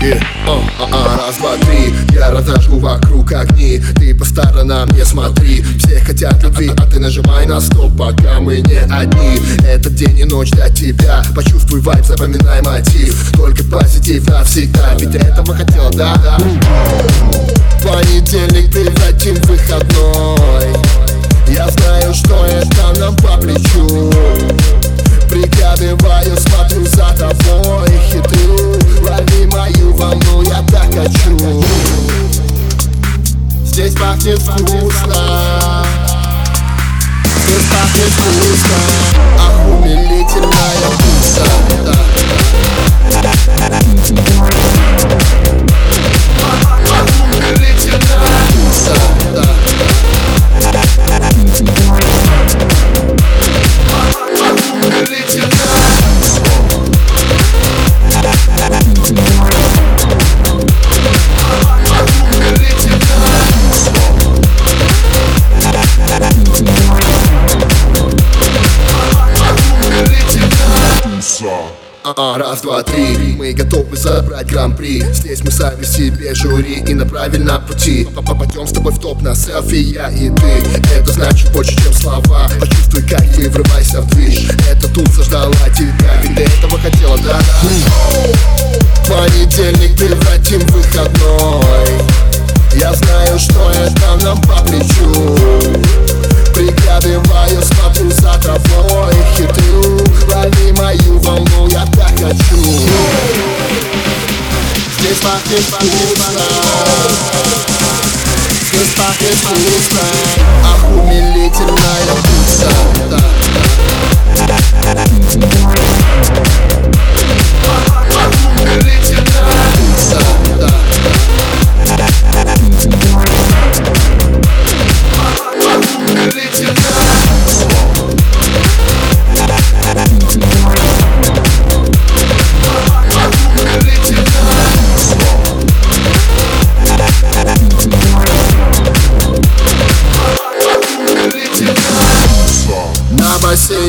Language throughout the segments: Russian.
Раз, два, три, я разожгу вокруг огни. Ты по сторонам не смотри. Все хотят любви, а ты нажимай на стоп Пока мы не одни. Этот день и ночь для тебя. Почувствуй вайб, запоминай мотив. Только позитив навсегда. Ведь этого хотел, да, да. Понедельник превратим в выходной пахнет вкусно Здесь пахнет вкусно Ах, А, раз, два, три. Мы готовы забрать гран-при. Здесь мы сами себе жюри И на правильном пути. Попадем с тобой в топ на селфи Я и ты. Это значит больше, чем слова Здесь пахнет вкусно Здесь пахнет вкусно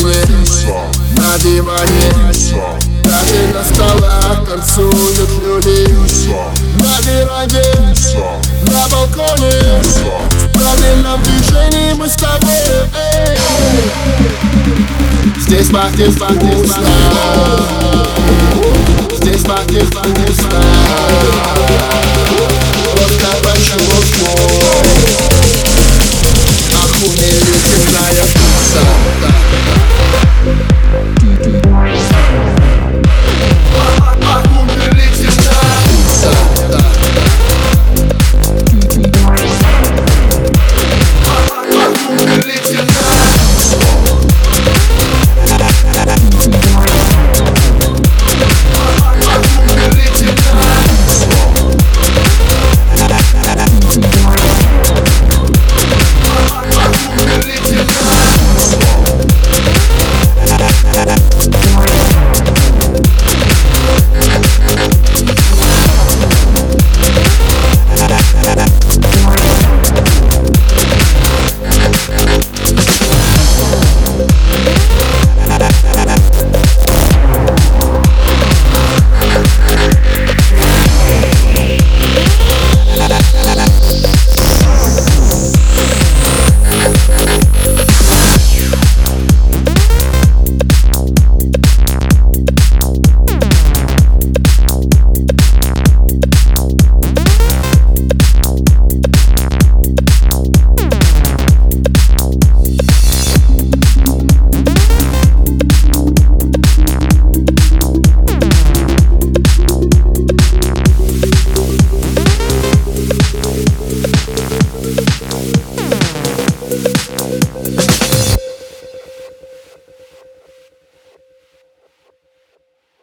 бассейне, на диване Даже на столах танцуют люди. На веранде, на балконе. В правильном движении мы с тобой. Эй. Здесь пахнет вкусно Здесь пахнет вкусно